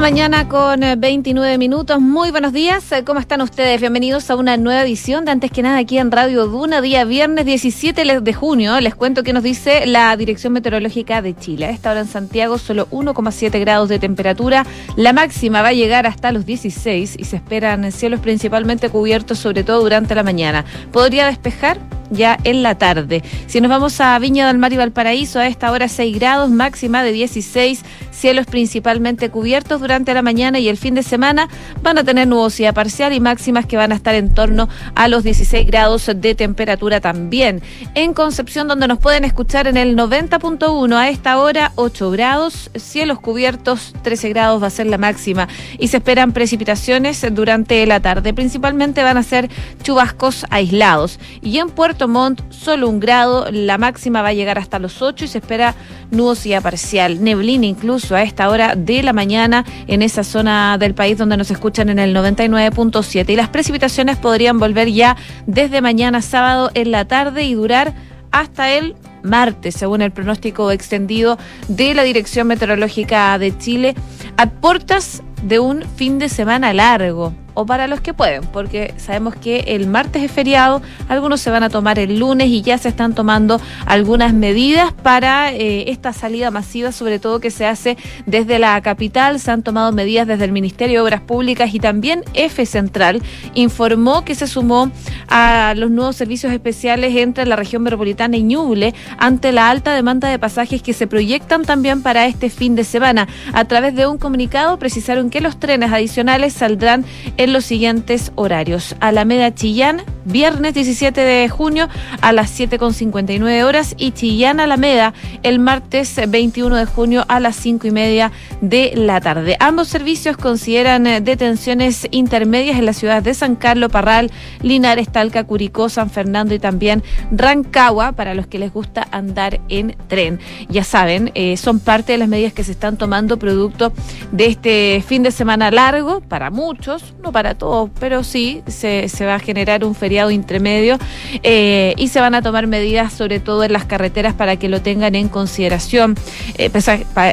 mañana con 29 eh, minutos. Muy buenos días. Eh, ¿Cómo están ustedes? Bienvenidos a una nueva edición de Antes que nada aquí en Radio Duna, día viernes 17 de junio. Les cuento qué nos dice la Dirección Meteorológica de Chile. A esta hora en Santiago solo 1,7 grados de temperatura. La máxima va a llegar hasta los 16 y se esperan cielos principalmente cubiertos, sobre todo durante la mañana. ¿Podría despejar? Ya en la tarde. Si nos vamos a Viña del Mar y Valparaíso, a esta hora 6 grados, máxima de 16, cielos principalmente cubiertos durante la mañana y el fin de semana van a tener nubosidad parcial y máximas que van a estar en torno a los 16 grados de temperatura también. En Concepción, donde nos pueden escuchar en el 90.1 a esta hora, 8 grados, cielos cubiertos, 13 grados va a ser la máxima y se esperan precipitaciones durante la tarde. Principalmente van a ser chubascos aislados. Y en Puerto Montt, solo un grado, la máxima va a llegar hasta los 8 y se espera nubosidad parcial, neblina incluso a esta hora de la mañana en esa zona del país donde nos escuchan en el 99.7 y las precipitaciones podrían volver ya desde mañana sábado en la tarde y durar hasta el martes, según el pronóstico extendido de la Dirección Meteorológica de Chile, a puertas de un fin de semana largo o para los que pueden, porque sabemos que el martes es feriado, algunos se van a tomar el lunes y ya se están tomando algunas medidas para eh, esta salida masiva, sobre todo que se hace desde la capital. Se han tomado medidas desde el Ministerio de Obras Públicas y también F Central informó que se sumó a los nuevos servicios especiales entre la región metropolitana y Ñuble ante la alta demanda de pasajes que se proyectan también para este fin de semana. A través de un comunicado precisaron que los trenes adicionales saldrán en los siguientes horarios. Alameda Chillán, viernes 17 de junio a las 7.59 horas y Chillán Alameda el martes 21 de junio a las 5 y media de la tarde. Ambos servicios consideran eh, detenciones intermedias en las ciudades de San Carlos, Parral, Linares, Talca, Curicó, San Fernando y también Rancagua para los que les gusta andar en tren. Ya saben, eh, son parte de las medidas que se están tomando producto de este fin de semana largo para muchos, para todos, pero sí se, se va a generar un feriado intermedio eh, y se van a tomar medidas sobre todo en las carreteras para que lo tengan en consideración. Eh,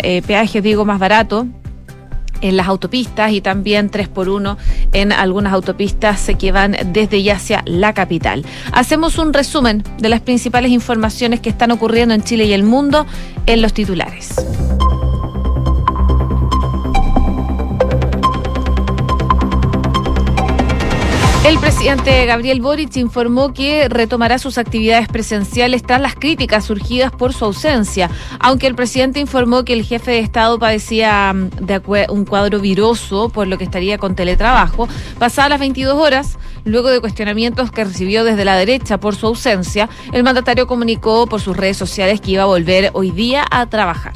eh, peajes, digo, más barato en las autopistas y también 3 por 1 en algunas autopistas que van desde y hacia la capital. Hacemos un resumen de las principales informaciones que están ocurriendo en Chile y el mundo en los titulares. El presidente Gabriel Boric informó que retomará sus actividades presenciales tras las críticas surgidas por su ausencia, aunque el presidente informó que el jefe de Estado padecía mm, de un cuadro viroso, por lo que estaría con teletrabajo. Pasadas las 22 horas, luego de cuestionamientos que recibió desde la derecha por su ausencia, el mandatario comunicó por sus redes sociales que iba a volver hoy día a trabajar.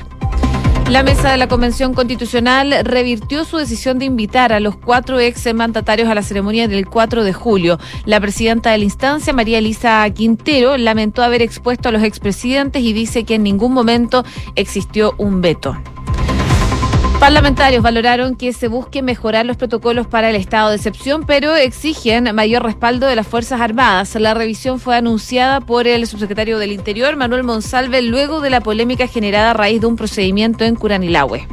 La mesa de la Convención Constitucional revirtió su decisión de invitar a los cuatro ex mandatarios a la ceremonia del 4 de julio. La presidenta de la instancia, María Elisa Quintero, lamentó haber expuesto a los expresidentes y dice que en ningún momento existió un veto. Parlamentarios valoraron que se busque mejorar los protocolos para el estado de excepción, pero exigen mayor respaldo de las Fuerzas Armadas. La revisión fue anunciada por el subsecretario del Interior, Manuel Monsalve, luego de la polémica generada a raíz de un procedimiento en Curanilahue.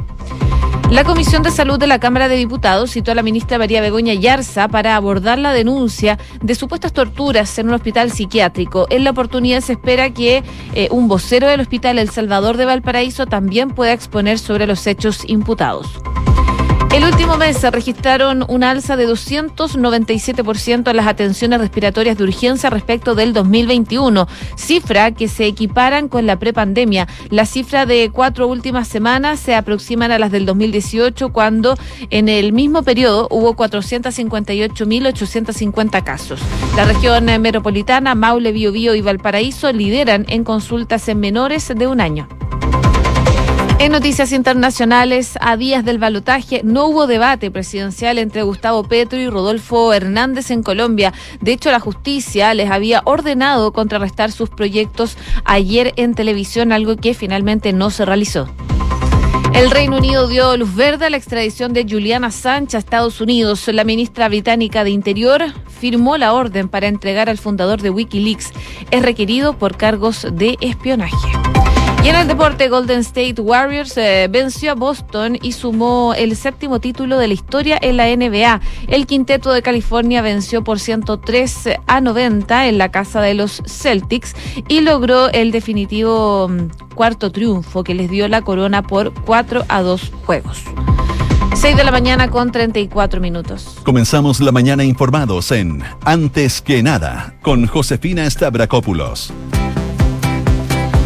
La Comisión de Salud de la Cámara de Diputados citó a la ministra María Begoña Yarza para abordar la denuncia de supuestas torturas en un hospital psiquiátrico. En la oportunidad se espera que eh, un vocero del Hospital El Salvador de Valparaíso también pueda exponer sobre los hechos imputados. El último mes se registraron un alza de 297% en las atenciones respiratorias de urgencia respecto del 2021, cifra que se equiparan con la prepandemia. La cifra de cuatro últimas semanas se aproximan a las del 2018, cuando en el mismo periodo hubo 458.850 casos. La región metropolitana, Maule, Biobío y Valparaíso lideran en consultas en menores de un año. En noticias internacionales, a días del balotaje, no hubo debate presidencial entre Gustavo Petro y Rodolfo Hernández en Colombia. De hecho, la justicia les había ordenado contrarrestar sus proyectos ayer en televisión, algo que finalmente no se realizó. El Reino Unido dio luz verde a la extradición de Juliana Sánchez a Estados Unidos. La ministra británica de Interior firmó la orden para entregar al fundador de Wikileaks. Es requerido por cargos de espionaje. Y en el deporte, Golden State Warriors eh, venció a Boston y sumó el séptimo título de la historia en la NBA. El quinteto de California venció por 103 a 90 en la casa de los Celtics y logró el definitivo mm, cuarto triunfo que les dio la corona por 4 a 2 juegos. 6 de la mañana con 34 minutos. Comenzamos la mañana informados en Antes que nada con Josefina Stavrakopoulos.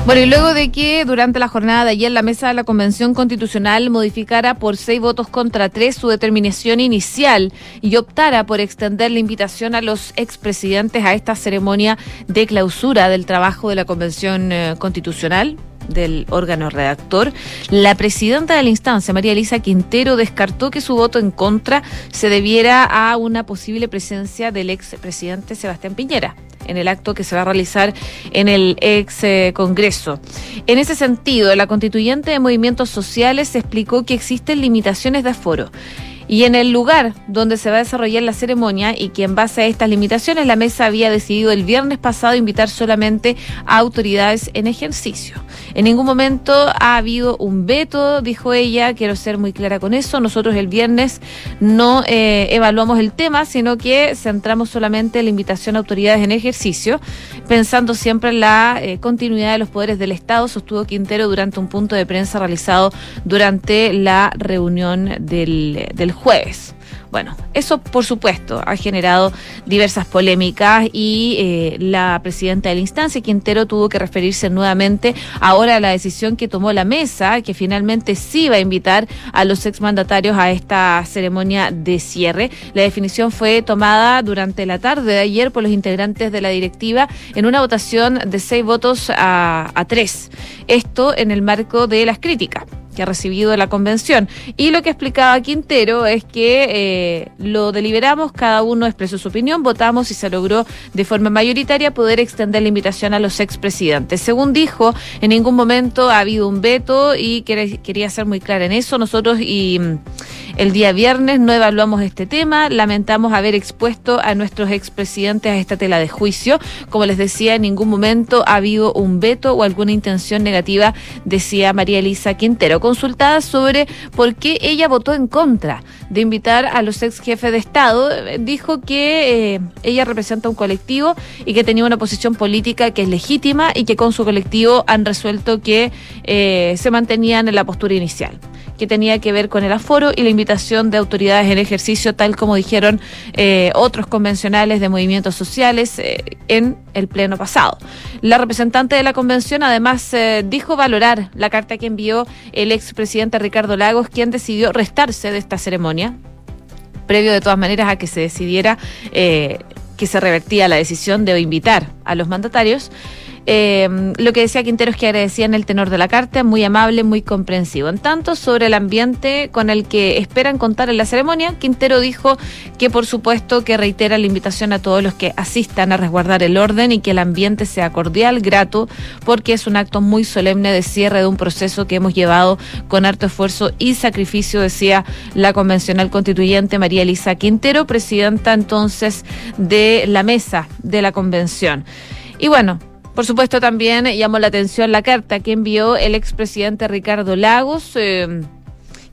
Bueno, y luego de que durante la jornada de ayer la mesa de la Convención Constitucional modificara por seis votos contra tres su determinación inicial y optara por extender la invitación a los expresidentes a esta ceremonia de clausura del trabajo de la Convención eh, Constitucional, del órgano redactor, la presidenta de la instancia, María Elisa Quintero, descartó que su voto en contra se debiera a una posible presencia del expresidente Sebastián Piñera en el acto que se va a realizar en el ex eh, Congreso. En ese sentido, la constituyente de movimientos sociales explicó que existen limitaciones de aforo. Y en el lugar donde se va a desarrollar la ceremonia y que en base a estas limitaciones la mesa había decidido el viernes pasado invitar solamente a autoridades en ejercicio. En ningún momento ha habido un veto, dijo ella, quiero ser muy clara con eso. Nosotros el viernes no eh, evaluamos el tema, sino que centramos solamente la invitación a autoridades en ejercicio, pensando siempre en la eh, continuidad de los poderes del Estado, sostuvo Quintero durante un punto de prensa realizado durante la reunión del, del. Bueno, eso por supuesto ha generado diversas polémicas y eh, la presidenta de la instancia, Quintero, tuvo que referirse nuevamente ahora a la decisión que tomó la mesa, que finalmente sí va a invitar a los exmandatarios a esta ceremonia de cierre. La definición fue tomada durante la tarde de ayer por los integrantes de la directiva en una votación de seis votos a, a tres. Esto en el marco de las críticas que ha recibido la convención. Y lo que explicaba Quintero es que eh, lo deliberamos, cada uno expresó su opinión, votamos y se logró de forma mayoritaria poder extender la invitación a los expresidentes. Según dijo, en ningún momento ha habido un veto y quería ser muy clara en eso. Nosotros y el día viernes no evaluamos este tema, lamentamos haber expuesto a nuestros expresidentes a esta tela de juicio. Como les decía, en ningún momento ha habido un veto o alguna intención negativa, decía María Elisa Quintero consultada sobre por qué ella votó en contra de invitar a los ex jefes de Estado. Dijo que eh, ella representa un colectivo y que tenía una posición política que es legítima y que con su colectivo han resuelto que eh, se mantenían en la postura inicial que tenía que ver con el aforo y la invitación de autoridades en ejercicio, tal como dijeron eh, otros convencionales de movimientos sociales eh, en el pleno pasado. La representante de la convención además eh, dijo valorar la carta que envió el expresidente Ricardo Lagos, quien decidió restarse de esta ceremonia, previo de todas maneras a que se decidiera que se revertía la decisión de invitar a los mandatarios. Eh, lo que decía Quintero es que agradecían el tenor de la carta, muy amable, muy comprensivo. En tanto, sobre el ambiente con el que esperan contar en la ceremonia, Quintero dijo que por supuesto que reitera la invitación a todos los que asistan a resguardar el orden y que el ambiente sea cordial, grato, porque es un acto muy solemne de cierre de un proceso que hemos llevado con harto esfuerzo y sacrificio, decía la convencional constituyente María Elisa Quintero, presidenta entonces de la mesa de la convención. Y bueno, por supuesto, también llamó la atención la carta que envió el expresidente Ricardo Lagos. Eh,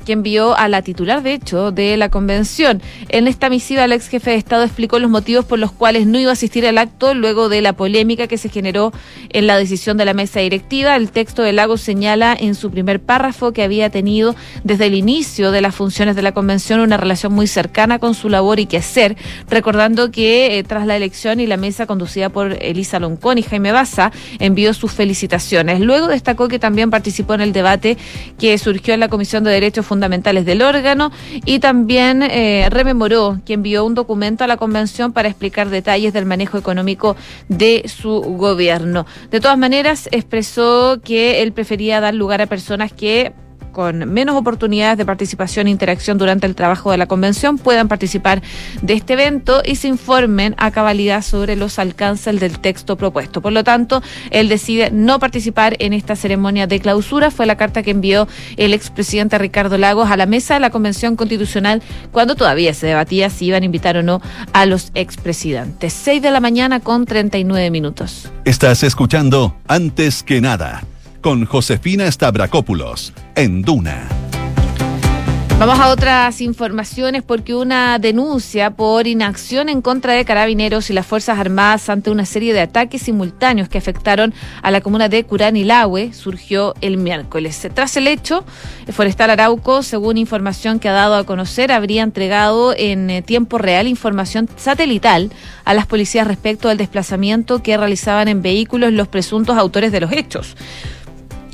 que envió a la titular, de hecho, de la convención. En esta misiva, el ex jefe de Estado explicó los motivos por los cuales no iba a asistir al acto luego de la polémica que se generó en la decisión de la mesa directiva. El texto de Lagos señala en su primer párrafo que había tenido desde el inicio de las funciones de la convención una relación muy cercana con su labor y quehacer, recordando que eh, tras la elección y la mesa conducida por Elisa Loncón y Jaime Baza envió sus felicitaciones. Luego destacó que también participó en el debate que surgió en la Comisión de Derechos fundamentales del órgano y también eh, rememoró que envió un documento a la convención para explicar detalles del manejo económico de su gobierno. De todas maneras, expresó que él prefería dar lugar a personas que con menos oportunidades de participación e interacción durante el trabajo de la convención puedan participar de este evento y se informen a cabalidad sobre los alcances del texto propuesto. Por lo tanto, él decide no participar en esta ceremonia de clausura. Fue la carta que envió el expresidente Ricardo Lagos a la mesa de la Convención Constitucional cuando todavía se debatía si iban a invitar o no a los expresidentes. 6 de la mañana con 39 minutos. Estás escuchando Antes que nada con Josefina Stavrakopoulos en Duna. Vamos a otras informaciones porque una denuncia por inacción en contra de carabineros y las Fuerzas Armadas ante una serie de ataques simultáneos que afectaron a la comuna de Curanilahue surgió el miércoles. Tras el hecho, Forestal Arauco, según información que ha dado a conocer, habría entregado en eh, tiempo real información satelital a las policías respecto al desplazamiento que realizaban en vehículos los presuntos autores de los hechos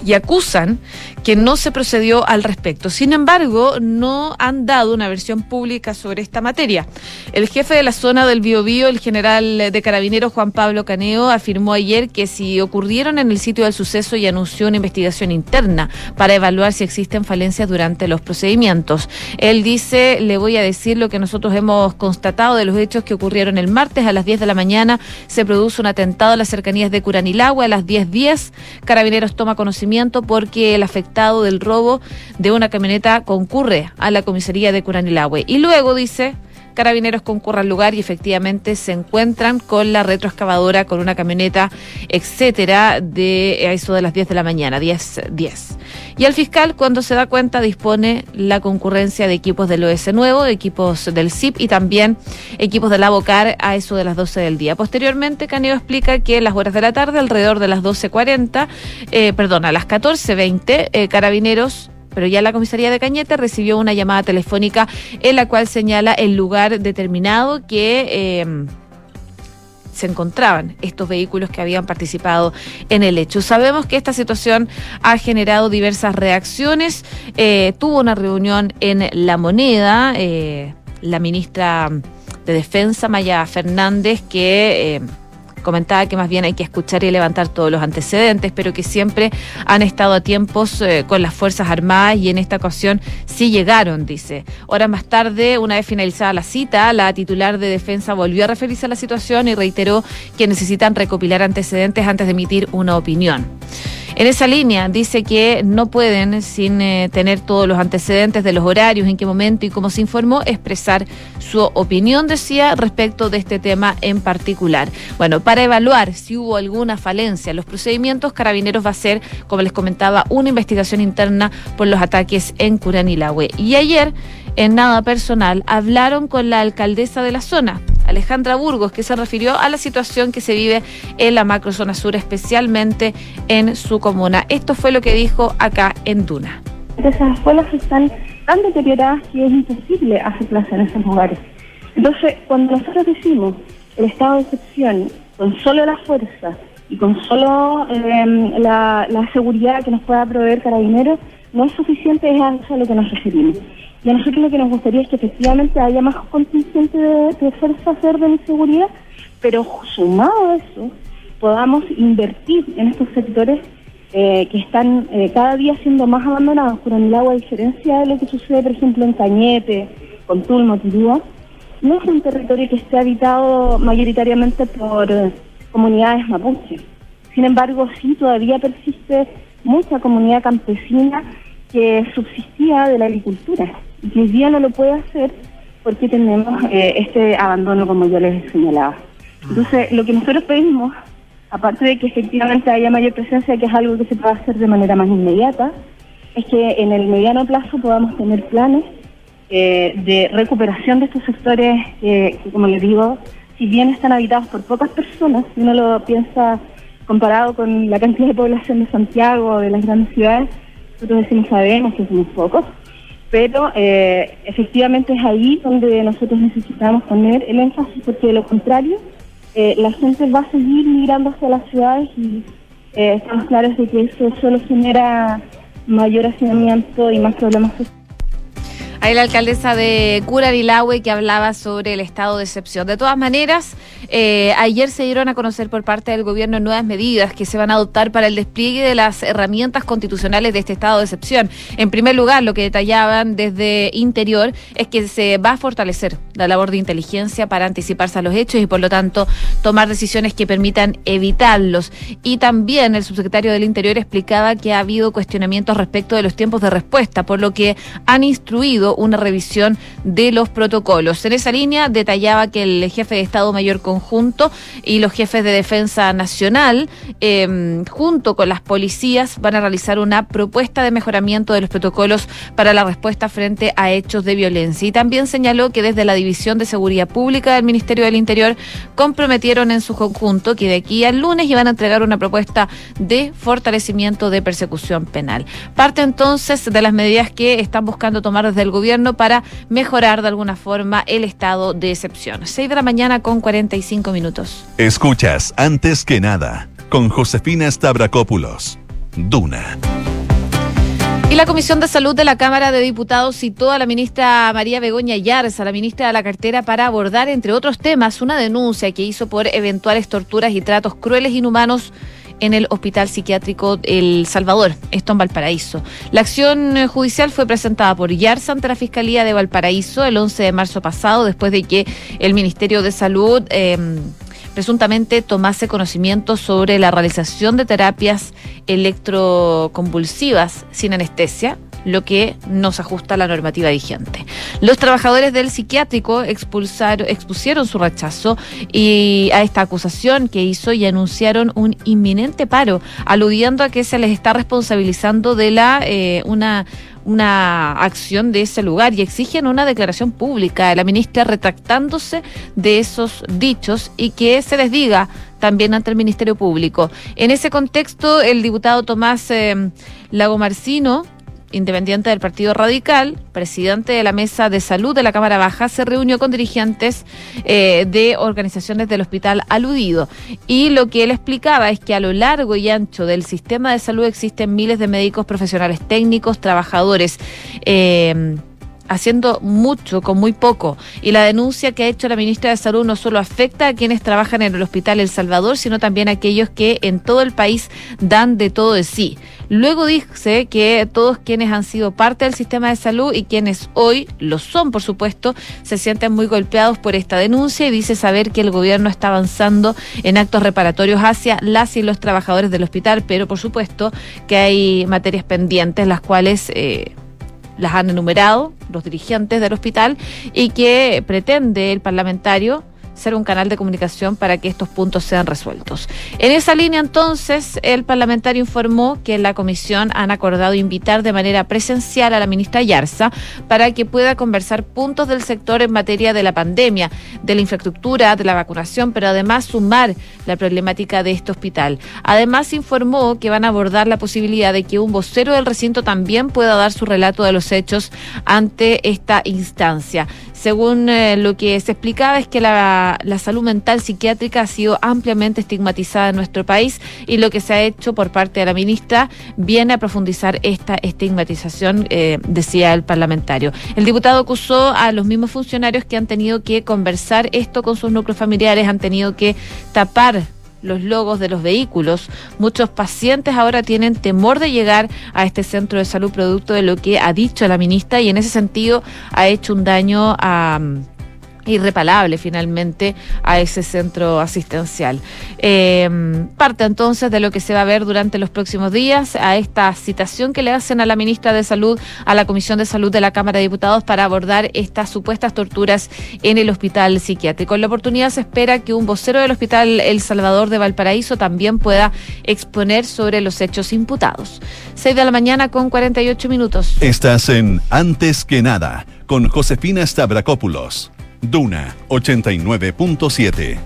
y acusan que no se procedió al respecto. Sin embargo, no han dado una versión pública sobre esta materia. El jefe de la zona del Biobío, el general de carabineros Juan Pablo Caneo, afirmó ayer que si ocurrieron en el sitio del suceso y anunció una investigación interna para evaluar si existen falencias durante los procedimientos. Él dice, le voy a decir lo que nosotros hemos constatado de los hechos que ocurrieron el martes a las 10 de la mañana. Se produce un atentado en las cercanías de Curanilagua a las 10.10. .10. Carabineros toma conocimiento porque el afectado del robo de una camioneta concurre a la comisaría de Curanilahue. Y luego dice, Carabineros concurre al lugar y efectivamente se encuentran con la retroexcavadora, con una camioneta, etcétera, de eso de las 10 de la mañana, 10, 10. Y el fiscal, cuando se da cuenta, dispone la concurrencia de equipos del OS Nuevo, equipos del CIP y también equipos del Abocar a eso de las 12 del día. Posteriormente, Caneo explica que en las horas de la tarde, alrededor de las 12.40, eh, perdón, a las 14.20, eh, Carabineros pero ya la comisaría de Cañete recibió una llamada telefónica en la cual señala el lugar determinado que... Em, se encontraban estos vehículos que habían participado en el hecho. Sabemos que esta situación ha generado diversas reacciones. Eh, tuvo una reunión en La Moneda, eh, la ministra de Defensa, Maya Fernández, que... Eh, comentaba que más bien hay que escuchar y levantar todos los antecedentes, pero que siempre han estado a tiempos eh, con las Fuerzas Armadas y en esta ocasión sí llegaron, dice. Horas más tarde, una vez finalizada la cita, la titular de defensa volvió a referirse a la situación y reiteró que necesitan recopilar antecedentes antes de emitir una opinión. En esa línea dice que no pueden, sin eh, tener todos los antecedentes de los horarios, en qué momento y cómo se informó, expresar su opinión, decía, respecto de este tema en particular. Bueno, para evaluar si hubo alguna falencia en los procedimientos, Carabineros va a hacer, como les comentaba, una investigación interna por los ataques en Curanilahue. Y ayer, en nada personal, hablaron con la alcaldesa de la zona, Alejandra Burgos, que se refirió a la situación que se vive en la macrozona sur, especialmente en su comuna. Esto fue lo que dijo acá en Duna. Esas escuelas están tan deterioradas que es imposible hacer en esos lugares. Entonces, cuando nosotros decimos el estado de excepción con solo la fuerza y con solo em, la, seguridad que nos pueda proveer Carabineros, no es suficiente, es a eso a lo que nos referimos. Y a nosotros lo que nos gustaría es que efectivamente haya más contingente de, de fuerzas de orden y seguridad, pero sumado a eso, podamos invertir en estos sectores eh, que están eh, cada día siendo más abandonados. agua, a diferencia de lo que sucede, por ejemplo, en Cañete, con Tulmo, Tirúa, no es un territorio que esté habitado mayoritariamente por eh, comunidades mapuche. Sin embargo, sí todavía persiste mucha comunidad campesina que subsistía de la agricultura y que hoy día no lo puede hacer porque tenemos este abandono, como yo les señalaba. Entonces, lo que nosotros pedimos aparte de que efectivamente haya mayor presencia, que es algo que se puede hacer de manera más inmediata, es que en el mediano plazo podamos tener planes eh, de recuperación de estos sectores que, como les digo, si bien están habitados por pocas personas, si uno lo piensa comparado con la cantidad de población de Santiago o de las grandes ciudades, nosotros decimos sabemos que somos pocos, pero eh, efectivamente es ahí donde nosotros necesitamos poner el énfasis, porque de lo contrario, eh, la gente va a seguir migrando hacia las ciudades y eh, estamos claros de que eso solo genera mayor hacinamiento y más problemas sociales. La alcaldesa de Curarilahue que hablaba sobre el estado de excepción. De todas maneras, eh, ayer se dieron a conocer por parte del gobierno nuevas medidas que se van a adoptar para el despliegue de las herramientas constitucionales de este estado de excepción. En primer lugar, lo que detallaban desde Interior es que se va a fortalecer la labor de inteligencia para anticiparse a los hechos y por lo tanto tomar decisiones que permitan evitarlos. Y también el subsecretario del Interior explicaba que ha habido cuestionamientos respecto de los tiempos de respuesta, por lo que han instruido una revisión de los protocolos. En esa línea detallaba que el jefe de Estado Mayor Conjunto y los jefes de Defensa Nacional, em, junto con las policías, van a realizar una propuesta de mejoramiento de los protocolos para la respuesta frente a hechos de violencia. Y también señaló que desde la División de Seguridad Pública del Ministerio del Interior comprometieron en su conjunto que de aquí al lunes iban a entregar una propuesta de fortalecimiento de persecución penal. Parte entonces de las medidas que están buscando tomar desde el gobierno para mejorar de alguna forma el estado de excepción. 6 de la mañana con 45 minutos. Escuchas antes que nada con Josefina Stavrakopoulos. Duna. Y la Comisión de Salud de la Cámara de Diputados citó a la ministra María Begoña Yarza, la ministra de la cartera, para abordar, entre otros temas, una denuncia que hizo por eventuales torturas y tratos crueles e inhumanos en el Hospital Psiquiátrico El Salvador, esto en Valparaíso. La acción eh, judicial fue presentada por Yarza ante la Fiscalía de Valparaíso el 11 de marzo pasado, después de que el Ministerio de Salud... Eh, presuntamente tomase conocimiento sobre la realización de terapias electroconvulsivas sin anestesia, lo que no se ajusta a la normativa vigente. Los trabajadores del psiquiátrico expulsaron, expusieron su rechazo y a esta acusación que hizo y anunciaron un inminente paro, aludiendo a que se les está responsabilizando de la eh, una una acción de ese lugar y exigen una declaración pública de la ministra retractándose de esos dichos y que se les diga también ante el Ministerio Público. En ese contexto, el diputado Tomás eh, Lagomarcino independiente del Partido Radical, presidente de la Mesa de Salud de la Cámara Baja, se reunió con dirigentes eh, de organizaciones del hospital aludido. Y lo que él explicaba es que a lo largo y ancho del sistema de salud existen miles de médicos profesionales técnicos, trabajadores. Eh, haciendo mucho con muy poco. Y la denuncia que ha hecho la ministra de Salud no solo afecta a quienes trabajan en el Hospital El Salvador, sino también a aquellos que en todo el país dan de todo de sí. Luego dice que todos quienes han sido parte del sistema de salud y quienes hoy lo son, por supuesto, se sienten muy golpeados por esta denuncia y dice saber que el gobierno está avanzando en actos reparatorios hacia las y los trabajadores del hospital, pero por supuesto que hay materias pendientes, las cuales... Eh, las han enumerado los dirigentes del hospital y que pretende el parlamentario ser un canal de comunicación para que estos puntos sean resueltos. En esa línea, entonces, el parlamentario informó que la comisión han acordado invitar de manera presencial a la ministra Yarza para que pueda conversar puntos del sector en materia de la pandemia, de la infraestructura, de la vacunación, pero además sumar la problemática de este hospital. Además, informó que van a abordar la posibilidad de que un vocero del recinto también pueda dar su relato de los hechos ante esta instancia. Según eh, lo que se explicaba es que la, salud mental psiquiátrica ha sido ampliamente estigmatizada en nuestro país y lo que se ha hecho por parte de la ministra viene a profundizar esta estigmatización, eh, decía el parlamentario. El diputado acusó a los mismos funcionarios que han tenido que conversar esto con sus núcleos familiares, han tenido que tapar los logos de los vehículos. Muchos pacientes ahora tienen temor de llegar a este centro de salud producto de lo que ha dicho la ministra y en ese sentido ha hecho un daño a irreparable finalmente a ese centro asistencial. Eh, parte entonces de lo que se va a ver durante los próximos días, a esta citación que le hacen a la ministra de Salud, a la Comisión de Salud de la Cámara de Diputados para abordar estas supuestas torturas en el hospital psiquiátrico. En la oportunidad se espera que un vocero del Hospital El Salvador de Valparaíso también pueda exponer sobre los hechos imputados. 6 de la mañana con 48 minutos. Estás en Antes que nada con Josefina Stavrakopoulos. Duna 89.7.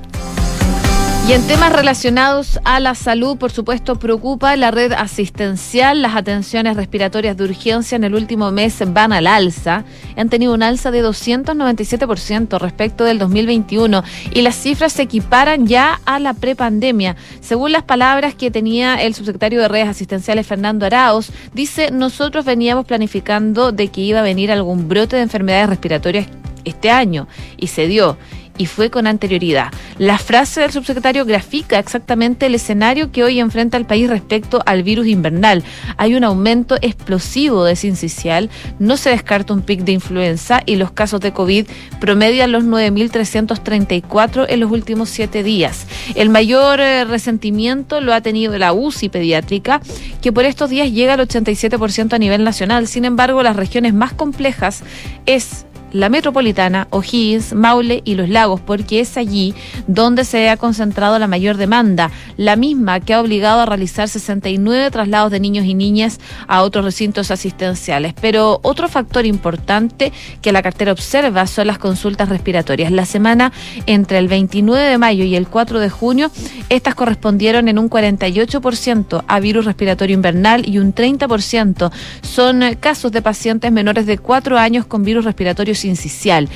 Y en temas relacionados a la salud, por supuesto, preocupa la red asistencial. Las atenciones respiratorias de urgencia en el último mes van al alza. Han tenido un alza de 297% respecto del 2021 y las cifras se equiparan ya a la prepandemia. Según las palabras que tenía el subsecretario de redes asistenciales, Fernando Araos, dice, nosotros veníamos planificando de que iba a venir algún brote de enfermedades respiratorias este año y se dio. y fue con anterioridad. La frase del subsecretario grafica exactamente el escenario que hoy enfrenta el país respecto al virus invernal. Hay un aumento explosivo de sincicial, no se descarta un pic de influenza y los casos de COVID promedian los 9.334 en los últimos siete días. El mayor eh, resentimiento lo ha tenido la UCI pediátrica, que por estos días llega al 87% a nivel nacional. Sin embargo, las regiones más complejas es la metropolitana, O'Higgins, Maule y Los Lagos, porque es allí donde se ha concentrado la mayor demanda, la misma que ha obligado a realizar 69 traslados de niños y niñas a otros recintos asistenciales. Pero otro factor importante que la cartera observa son las consultas respiratorias. La semana entre el 29 de mayo y el 4 de junio, estas correspondieron en un 48% a virus respiratorio invernal y un 30% son casos de pacientes menores de 4 años con virus respiratorio incisional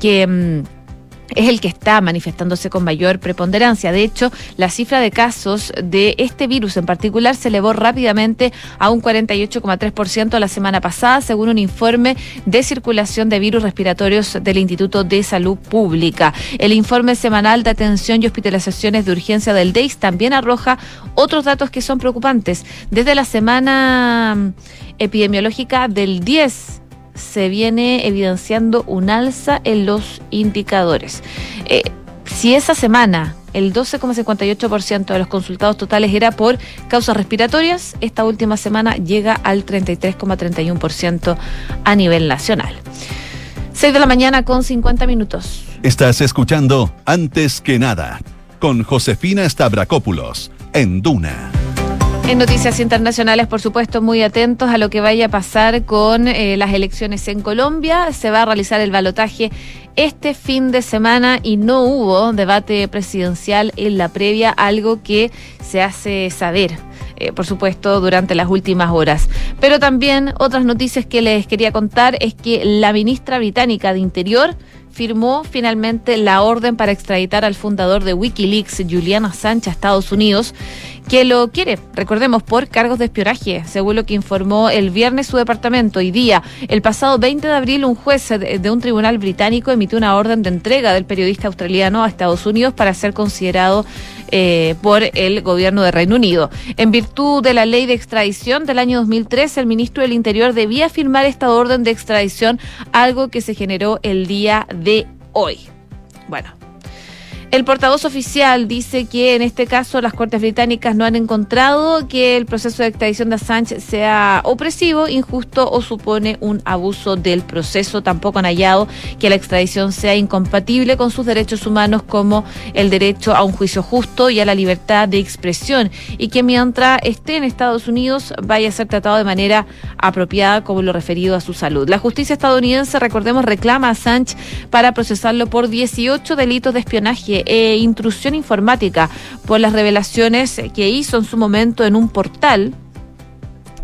que mm, es el que está manifestándose con mayor preponderancia. De hecho, la cifra de casos de este virus en particular se elevó rápidamente a un 48,3% la semana pasada, según un informe de circulación de virus respiratorios del Instituto de Salud Pública. El informe semanal de atención y hospitalizaciones de urgencia del DEIS también arroja otros datos que son preocupantes. Desde la semana mm, epidemiológica del 10 se viene evidenciando un alza en los indicadores. Eh, si esa semana el 12,58% de los consultados totales era por causas respiratorias, esta última semana llega al 33,31% a nivel nacional. 6 de la mañana con 50 minutos. Estás escuchando Antes que nada con Josefina Stavrakopoulos en Duna. En noticias internacionales, por supuesto, muy atentos a lo que vaya a pasar con eh, las elecciones en Colombia. Se va a realizar el balotaje este fin de semana y no hubo debate presidencial en la previa, algo que se hace saber. Eh, por supuesto, durante las últimas horas. Pero también otras noticias que les quería contar es que la ministra británica de Interior firmó finalmente la orden para extraditar al fundador de Wikileaks, Julian Assange, a Estados Unidos, que lo quiere, recordemos, por cargos de espionaje, según lo que informó el viernes su departamento. Hoy día, el pasado 20 de abril, un juez de un tribunal británico emitió una orden de entrega del periodista australiano a Estados Unidos para ser considerado eh, por el gobierno de Reino Unido. En virtud de la ley de extradición del año 2003, el ministro del Interior debía firmar esta orden de extradición, algo que se generó el día de hoy. Bueno, el portavoz oficial dice que en este caso las Cortes británicas no han encontrado que el proceso de extradición de Assange sea opresivo, injusto o supone un abuso del proceso. Tampoco han hallado que la extradición sea incompatible con sus derechos humanos como el derecho a un juicio justo y a la libertad de expresión y que mientras esté en Estados Unidos vaya a ser tratado de manera apropiada como lo referido a su salud. La justicia estadounidense, recordemos, reclama a Assange para procesarlo por 18 delitos de espionaje e intrusión informática por las revelaciones que hizo en su momento en un portal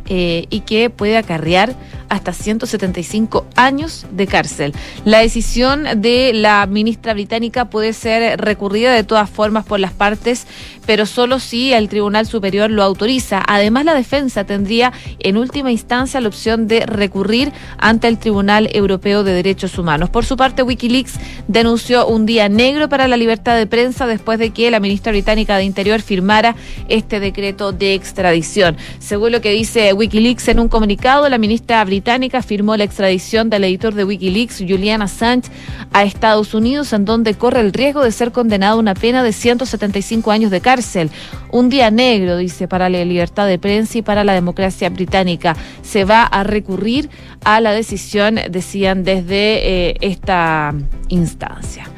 eh, y que puede acarrear hasta 175 años de cárcel. La decisión de la ministra británica puede ser recurrida de todas formas por las partes, pero solo si el Tribunal Superior lo autoriza. Además, la defensa tendría en última instancia la opción de recurrir ante el Tribunal Europeo de Derechos Humanos. Por su parte, Wikileaks denunció un día negro para la libertad de prensa después de que la ministra británica de Interior firmara este decreto de extradición. Según lo que dice Wikileaks en un comunicado, la ministra británica británica firmó la extradición del editor de Wikileaks, Julian Assange, a Estados Unidos, en donde corre el riesgo de ser condenado a una pena de 175 años de cárcel. Un día negro, dice, para la libertad de prensa y para la democracia británica. Se va a recurrir a la decisión, decían desde eh, esta instancia.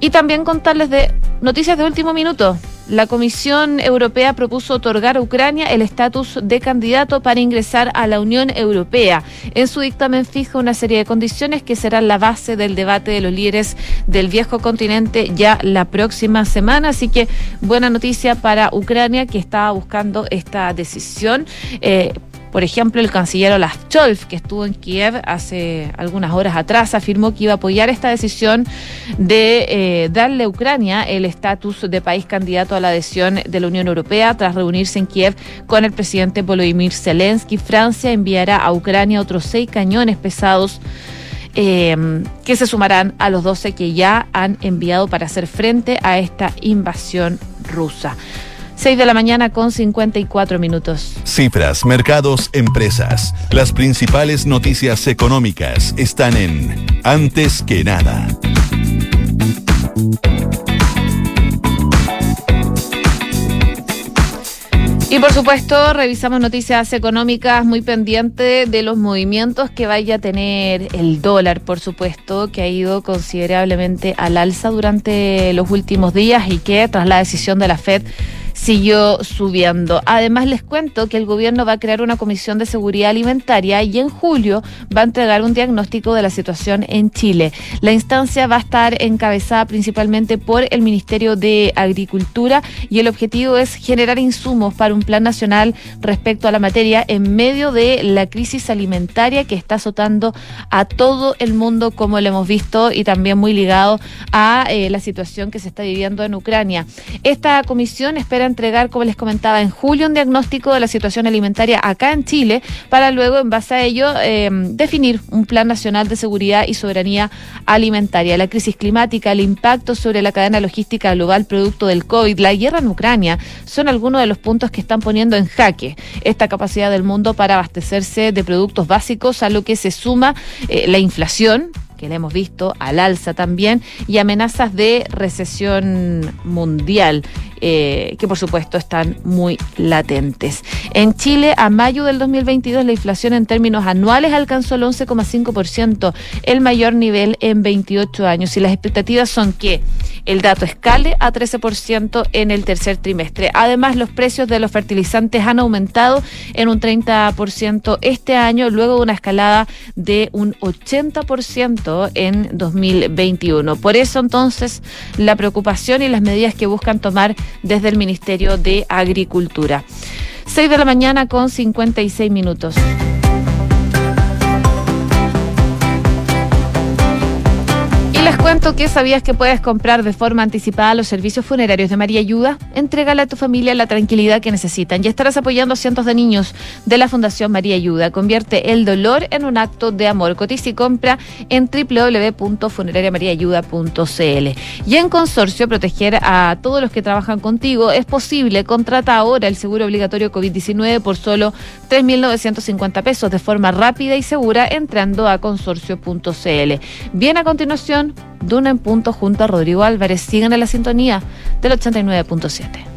Y también contarles de noticias de último minuto. La Comisión Europea propuso otorgar a Ucrania el estatus de candidato para ingresar a la Unión Europea. En su dictamen fija una serie de condiciones que serán la base del debate de los líderes del viejo continente ya la próxima semana. Así que buena noticia para Ucrania que estaba buscando esta decisión. Eh, por ejemplo, el canciller Olaf Scholz, que estuvo en Kiev hace algunas horas atrás, afirmó que iba a apoyar esta decisión de eh, darle a Ucrania el estatus de país candidato a la adhesión de la Unión Europea tras reunirse en Kiev con el presidente Volodymyr Zelensky. Francia enviará a Ucrania otros seis cañones pesados eh, que se sumarán a los 12 que ya han enviado para hacer frente a esta invasión rusa. 6 de la mañana con 54 minutos. Cifras, mercados, empresas. Las principales noticias económicas están en Antes que nada. Y por supuesto, revisamos noticias económicas muy pendientes de los movimientos que vaya a tener el dólar, por supuesto, que ha ido considerablemente al alza durante los últimos días y que tras la decisión de la Fed siguió subiendo. Además, les cuento que el gobierno va a crear una comisión de seguridad alimentaria y en julio va a entregar un diagnóstico de la situación en Chile. La instancia va a estar encabezada principalmente por el Ministerio de Agricultura y el objetivo es generar insumos para un plan nacional respecto a la materia en medio de la crisis alimentaria que está azotando a todo el mundo, como lo hemos visto, y también muy ligado a eh, la situación que se está viviendo en Ucrania. Esta comisión espera entregar, como les comentaba, en julio un diagnóstico de la situación alimentaria acá en Chile para luego, en base a ello, eh, definir un plan nacional de seguridad y soberanía alimentaria. La crisis climática, el impacto sobre la cadena logística global producto del COVID, la guerra en Ucrania, son algunos de los puntos que están poniendo en jaque esta capacidad del mundo para abastecerse de productos básicos, a lo que se suma eh, la inflación que la hemos visto al alza también, y amenazas de recesión mundial. Eh, que por supuesto están muy latentes. En Chile, a mayo del 2022, la inflación en términos anuales alcanzó el 11,5%, el mayor nivel en 28 años. Y las expectativas son que el dato escale a 13% en el tercer trimestre. Además, los precios de los fertilizantes han aumentado en un 30% este año, luego de una escalada de un 80% en 2021. Por eso, entonces, la preocupación y las medidas que buscan tomar desde el Ministerio de Agricultura. 6 de la mañana con 56 minutos. Cuento que sabías que puedes comprar de forma anticipada los servicios funerarios de María Ayuda. Entrégale a tu familia la tranquilidad que necesitan y estarás apoyando a cientos de niños de la Fundación María Ayuda. Convierte el dolor en un acto de amor. Cotiza y compra en www.funerariamariaayuda.cl. Y en consorcio, proteger a todos los que trabajan contigo es posible. Contrata ahora el seguro obligatorio COVID-19 por solo 3.950 pesos de forma rápida y segura entrando a consorcio.cl. Bien, a continuación, Duna en punto junto a Rodrigo Álvarez. Sigan en la sintonía del 89.7.